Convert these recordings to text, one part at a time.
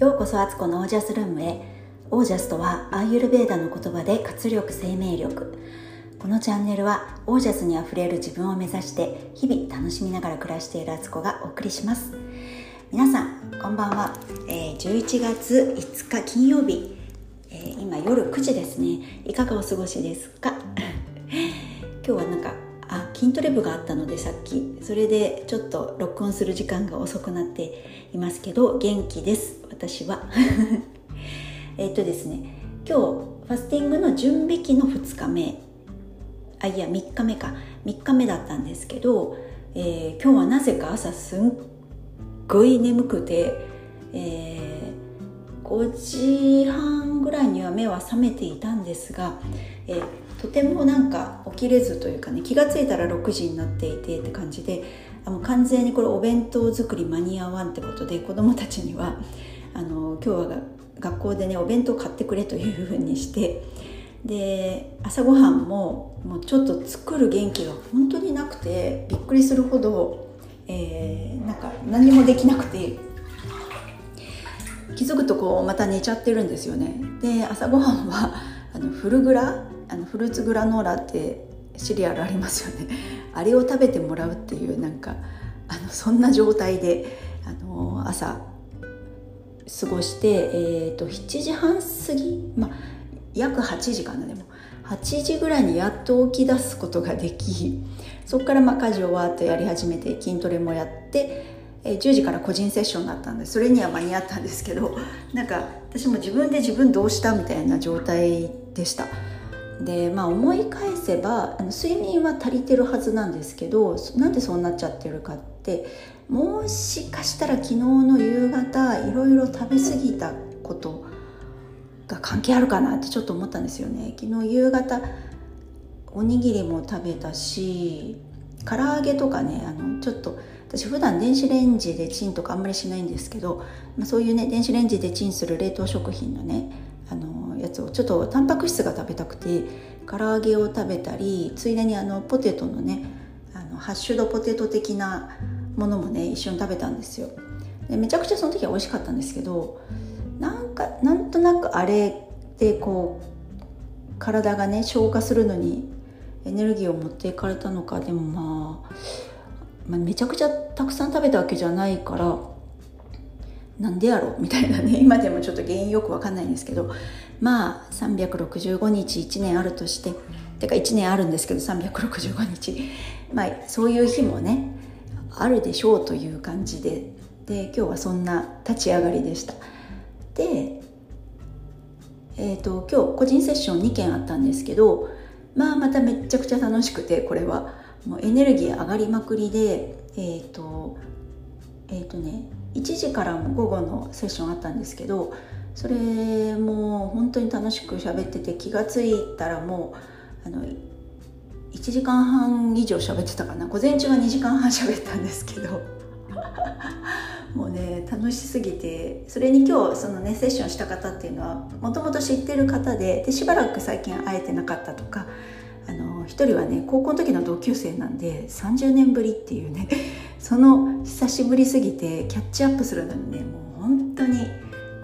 ようこそアツコのオージャスルームへ。オージャスとはアーユルベーダの言葉で活力生命力。このチャンネルはオージャスにあふれる自分を目指して日々楽しみながら暮らしているアツコがお送りします。皆さんこんばんは、えー、11月5日金曜日、えー、今夜9時ですね。いかがお過ごしですか？今日はなんか筋トレ部があったのでさっきそれでちょっと録音する時間が遅くなっていますけど元気です。私は。えっとですね今日ファスティングの準備期の2日目。あいや3日目か。3日目だったんですけど、えー、今日はなぜか朝すっごい眠くて、えー、5時半ぐらいには目は覚めていたんですが、えーとてもなんか起きれずというかね気が付いたら6時になっていてって感じであの完全にこれお弁当作り間に合わんってことで子どもたちにはあの今日は学校でねお弁当買ってくれというふうにしてで朝ごはんももうちょっと作る元気が本当になくてびっくりするほど、えー、なんか何もできなくて気づくとこうまた寝ちゃってるんですよね。で朝ごはんは あのフルグラあのフルーツグラノーラってシリアルありますよね。あれを食べてもらうっていうなんかあのそんな状態であの朝過ごして、えーと、7時半過ぎ、まあ、約8時かなでも。8時ぐらいにやっと起き出すことができそこからまあ家事をわっとやり始めて筋トレもやって、えー、10時から個人セッションだったんでそれには間に合ったんですけど なんか私も自分で自分どうしたみたいな状態でした。でまあ思い返せばあの睡眠は足りてるはずなんですけどなんでそうなっちゃってるかってもしかしたら昨日の夕方いろいろ食べ過ぎたことが関係あるかなってちょっと思ったんですよね昨日夕方おにぎりも食べたし唐揚げとかねあのちょっと私普段電子レンジでチンとかあんまりしないんですけど、まあ、そういうね電子レンジでチンする冷凍食品のねあのやつをちょっとタンパク質が食べたくて唐揚げを食べたりついでにあのポテトのねあのハッシュドポテト的なものもね一緒に食べたんですよ。でめちゃくちゃその時は美味しかったんですけどなんかなんとなくあれでこう体がね消化するのにエネルギーを持っていかれたのかでもまあ、まあ、めちゃくちゃたくさん食べたわけじゃないからなんでやろ みたいなね。今でもちょっと原因よくわかんないんですけどまあ365日1年あるとしててか1年あるんですけど365日。まあそういう日もねあるでしょうという感じで。で今日はそんな立ち上がりでした。でえーと、今日個人セッション2件あったんですけどまあまためっちゃくちゃ楽しくてこれは。もうエネルギー上がりまくりでえっ、ー、とえっ、ー、とね1時からも午後のセッションあったんですけどそれも本当に楽しく喋ってて気が付いたらもうあの1時間半以上喋ってたかな。午前中は2時間半喋ったんですけど。もうね楽しすぎてそれに今日そのねセッションした方っていうのはもともと知ってる方ででしばらく最近会えてなかったとか一人はね高校の時の同級生なんで30年ぶりっていうね その久しぶりすぎてキャッチアップするのにねもう本当に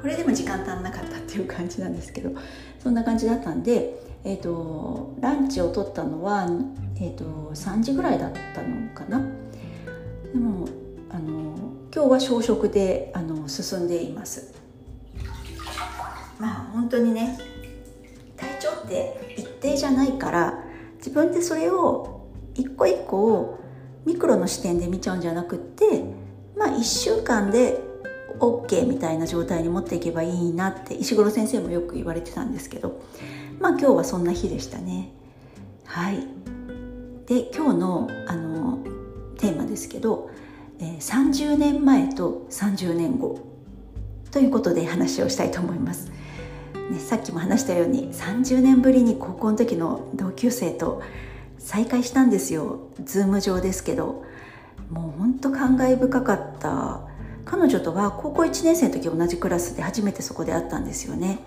これでも時間足んなかったっていう感じなんですけどそんな感じだったんで、えーと、ランチを取ったのは、えーと、3時ぐらいだったのかな。でもあの今日は朝食であの進んでいます。まあ本当にね体調って一定じゃないから自分でそれを一個一個をミクロの視点で見ちゃうんじゃなくってまあ1週間で OK みたいな状態に持っていけばいいなって石黒先生もよく言われてたんですけどまあ今日はそんな日でしたね。はい。で今日のあのテーマですけど、えー、30年前と30年後ということで話をしたいと思います、ね、さっきも話したように30年ぶりに高校の時の同級生と再会したんですよ。ズーム上ですけど。もうほんと感慨深かった。彼女とは高校1年生の時同じクラスで初めてそこで会ったんですよね。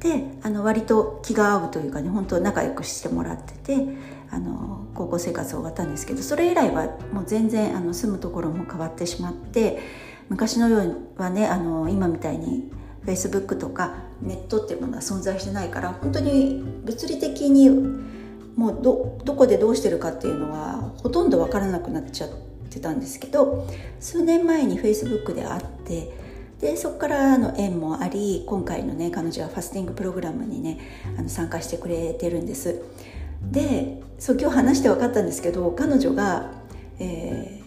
であの割と気が合うというかね本当仲良くしてもらっててあの高校生活終わったんですけどそれ以来はもう全然あの住むところも変わってしまって昔のようにはねあの今みたいに Facebook とかネットっていうものは存在してないから本当に物理的にもうどどこでどうしてるかっていうのはほとんど分からなくなっちゃってたんですけど数年前に Facebook で会ってでそこからの縁もあり今回のね彼女はファスティングプログラムにねあの参加してくれてるんです。でそう今日話して分かったんですけど彼女が、え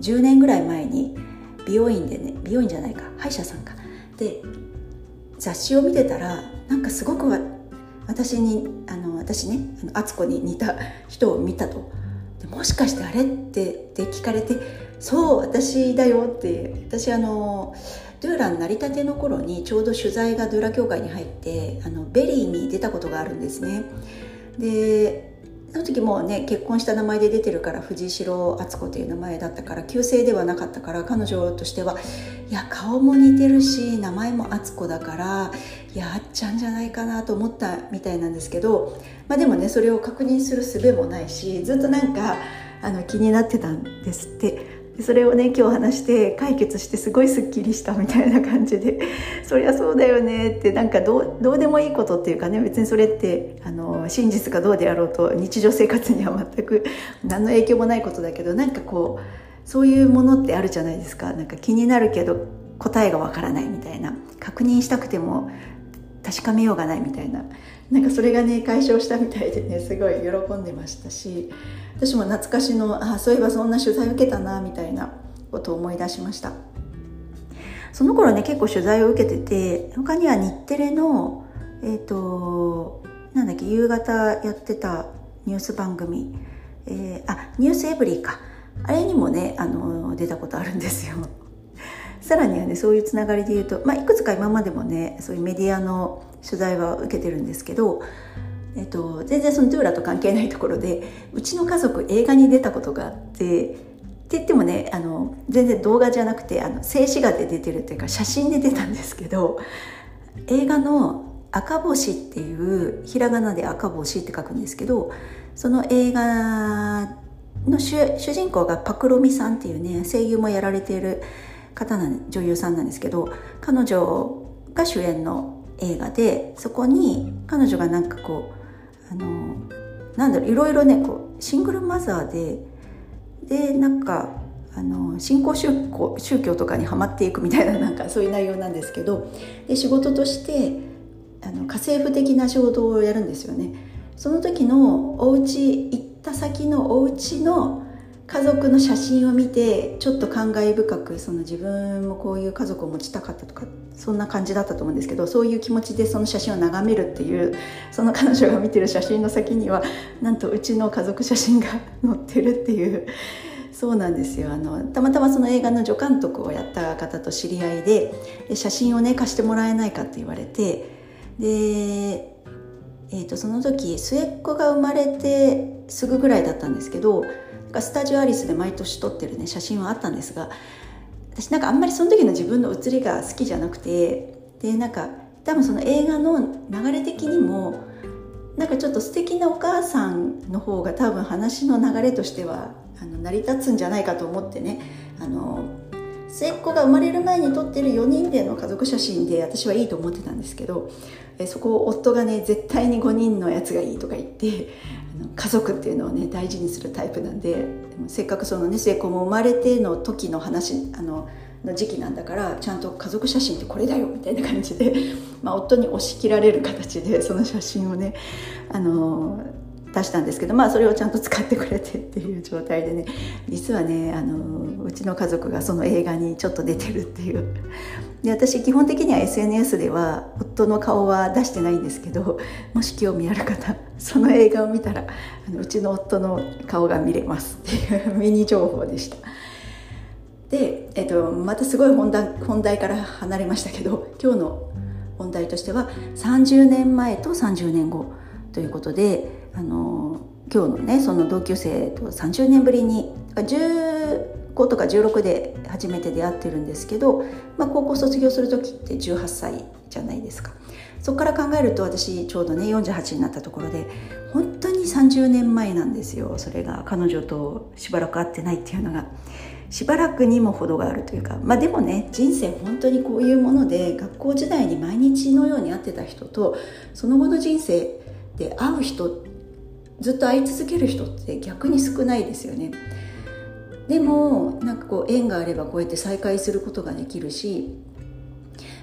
ー、10年ぐらい前に美容院でね美容院じゃないか歯医者さんか。で雑誌を見てたらなんかすごく私にあの私ね敦子に似た人を見たと。でもしかしてあれってって聞かれてそう私だよって私あのドゥーラになりたての頃にちょうど取材がドゥーラ協会に入ってあの VERY に出たことがあるんですね。でその時もうね結婚した名前で出てるから藤代敦子という名前だったから旧姓ではなかったから彼女としてはいや顔も似てるし名前も敦子だからいやあっちゃんじゃないかなと思ったみたいなんですけど、まあ、でもねそれを確認する術もないしずっとなんかあの気になってたんですって。それをね今日話して解決してすごいすっきりしたみたいな感じで。そりゃそうだよねってなんかどうでもいいことっていうかね別にそれってあの真実かどうであろうと日常生活には全く何の影響もないことだけどなんかこうそういうものってあるじゃないですか。なんか気になるけど答えがわからないみたいな。確認したくても確かめようがないみたいな。なんかそれがね解消したみたいでねすごい喜んでましたし私も懐かしのあそういえばそんな取材受けたなみたいなことを思い出しました。その頃ね結構取材を受けてて他には日テレのえっ、ー、となんだっけ夕方やってたニュース番組、えー、あニュースエブリーか。あれにもねあの出たことあるんですよ。さらにはねそういうつながりで言うと、まあ、いくつか今までもねそういうメディアの取材は受けてるんですけどえっと、全然そのドゥーラと関係ないところでうちの家族映画に出たことがあってって言ってもねあの全然動画じゃなくてあの静止画で出てるっていうか写真で出たんですけど映画の「赤星」っていうひらがなで「赤星」って書くんですけどその映画の主人公がパクロミさんっていうね声優もやられている方な女優さんなんですけど彼女が主演の映画でそこに彼女がなんかこうあのなんだろういろいろねこうシングルマザーででなんかあの新興宗教宗教とかにはまっていくみたいな なんかそういう内容なんですけどで仕事としてあの家政婦的な仕事をやるんですよね。その時のお家行った先のお家の家族の写真を見てちょっと感慨深くその自分もこういう家族を持ちたかったとかそんな感じだったと思うんですけどそういう気持ちでその写真を眺めるっていうその彼女が見てる写真の先にはなんとうちの家族写真が載ってるっていうそうなんですよ。あのたまたまその映画の助監督をやった方と知り合いで写真をね貸してもらえないかって言われてでえーとその時末っ子が生まれてすぐぐらいだったんですけどスタジオアリスで毎年撮ってるね写真はあったんですが私なんかあんまりその時の自分の写りが好きじゃなくてでなんか多分その映画の流れ的にもなんかちょっと素敵なお母さんの方が多分話の流れとしてはあの成り立つんじゃないかと思ってねあの末っ子が生まれる前に撮ってる4人での家族写真で私はいいと思ってたんですけどえそこを夫がね絶対に5人のやつがいいとか言って家族っていうのをね大事にするタイプなんでせっかくそのね末っ子も生まれての時の話あのの時期なんだからちゃんと家族写真ってこれだよみたいな感じで、まあ、夫に押し切られる形でその写真をねあの出したんですけどまあそれをちゃんと使ってくれてっていう状態でね実はねあのうちの家族がその映画にちょっと出てるっていうで私基本的には SNS では夫の顔は出してないんですけどもし興味ある方その映画を見たらあのうちの夫の顔が見れますっていうミニ情報でした。で、えっと、またすごい本題本題から離れましたけど今日の本題としては30年前と30年後ということであの今日のねその同級生と30年ぶりに15とか16で初めて出会ってるんですけど、まあ、高校卒業する時って18歳じゃないですか。そこから考えると私ちょうどね48になったところで本当に30年前なんですよ。それが彼女としばらく会ってないっていうのが。しばらくにも程があるというかまあでもね人生本当にこういうもので学校時代に毎日のように会ってた人とその後の人生で会う人ずっと会い続ける人って逆に少ないですよね。でもなんかこう縁があればこうやって再会することができるし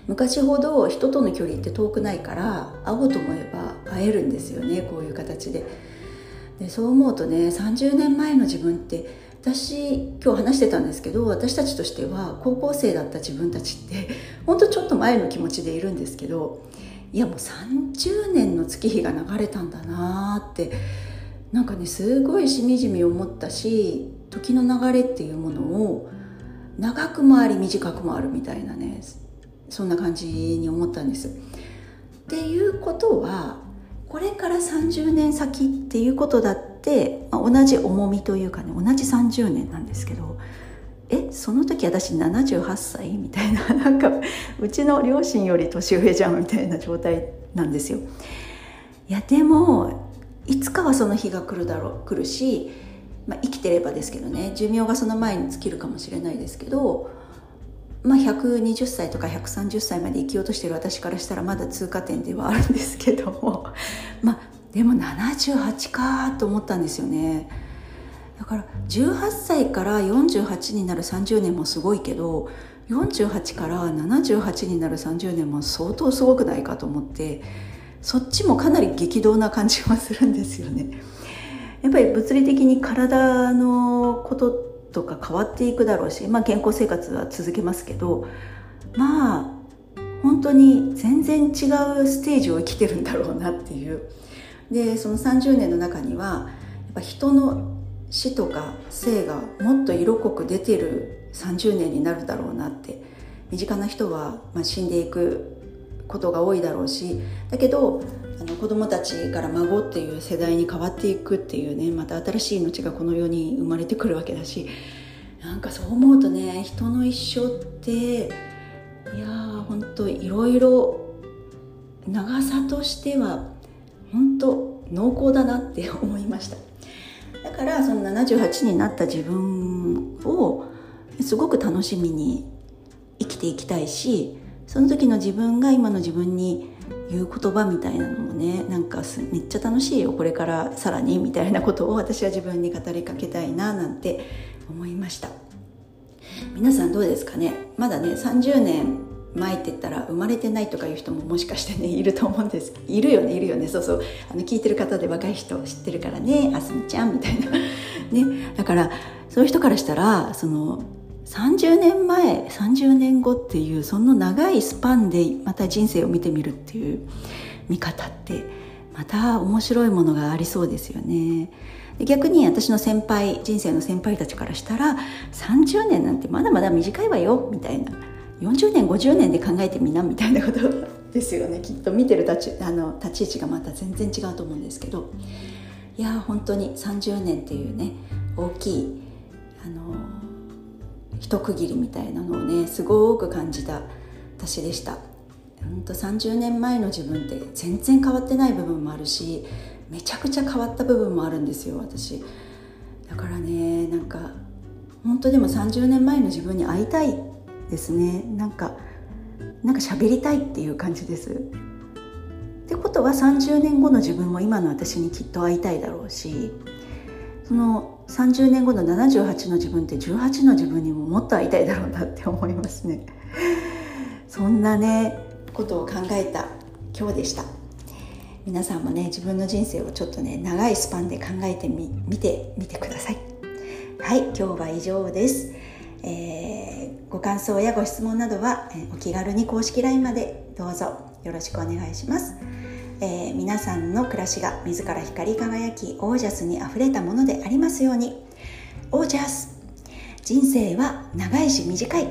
昔ほど人との距離って遠くないから会おうと思えば会えるんですよねこういう形で。でそう思うとね30年前の自分って私今日話してたんですけど私たちとしては高校生だった自分たちってほんとちょっと前の気持ちでいるんですけどいやもう30年の月日が流れたんだなってなんかねすごいしみじみ思ったし時の流れっていうものを長くもあり短くもあるみたいなねそんな感じに思ったんです。っていうことはこれから30年先っていうことだって、まあ、同じ重みというかね同じ30年なんですけどえその時私78歳？みたいな なんかうちの両親より年上じゃんみたいな状態なんですよ。いやでもいつかはその日が来るだろう来るしまあ、生きてればですけどね寿命がその前に尽きるかもしれないですけど、まあ、120歳とか130歳まで生きようとしてる私からしたらまだ通過点ではあるんですけども。まあでも78かと思ったんですよね。から18歳から48になる30年もすごいけど48から78になる30年も相当すごくないかと思ってそっちもかなり激動な感じはするんですよね。やっぱり物理的に体のこととか変わっていくだろうし、まあ、健康生活は続けますけどまあ本当に全然違うステージを生きてるんだろうなっていうでその30年の中にはやっぱ人の死とか生がもっと色濃く出てる30年になるだろうなって。身近な人は、まあ、死んでいくことが多いだろうしだけどあの子供たちから孫っていう世代に変わっていくっていうねまた新しい命がこの世に生まれてくるわけだしなんかそう思うとね人の一生っていやーほんといろいろ長さとしては本当濃厚だなって思いました。だからその78になった自分をすごく楽しみに生きていきたいしその時の自分が今の自分にいう言葉みたいなのもねなんかめっちゃ楽しいよこれからさらにみたいなことを私は自分に語りかけたいななんて思いました。皆さんどうですかね？まだね30年前ってたら生まれてないとかいう人ももしかしてねいると思うんです。いるよねいるよね。そうそう。あの聞いてる方で若い人知ってるからね。あすみちゃんみたいな。ね だからそういう人からしたらその30年前30年後っていうその長いスパンでまた人生を見てみるっていう見方ってまた面白いものがありそうですよね。逆に私の先輩人生の先輩たちからしたら30年なんてまだまだ短いわよみたいな。40年50年で考えてみなみたいなこと。ですよね。きっと見てる立ちあの立ち位置がまた全然違うと思うんですけど。いや本当に30年っていうね大きいあの一区切りみたいなのをねすごく感じた私でした。んと30年前の自分って全然変わってない部分もあるしめちゃくちゃ変わった部分もあるんですよ私。だからねなんか本当でも30年前の自分に会いたいですね。なんかなんか喋りたいっていう感じです。ってことは30年後の自分も今の私にきっと会いたいだろうしその30年後の78の自分って18の自分にももっと会いたいだろうなって思いますね。そんなねことを考えた今日でした。皆さんもね自分の人生をちょっとね長いスパンで考えてみ見てみてください。はい今日は以上です、えー、ご感想やご質問などは、え、お気軽に公式 LINE までどうぞよろしくお願いします。えー、皆さんの暮らしが自ら光り輝きオージャスにあふれたものでありますように。オージャス。人生は長いし短い。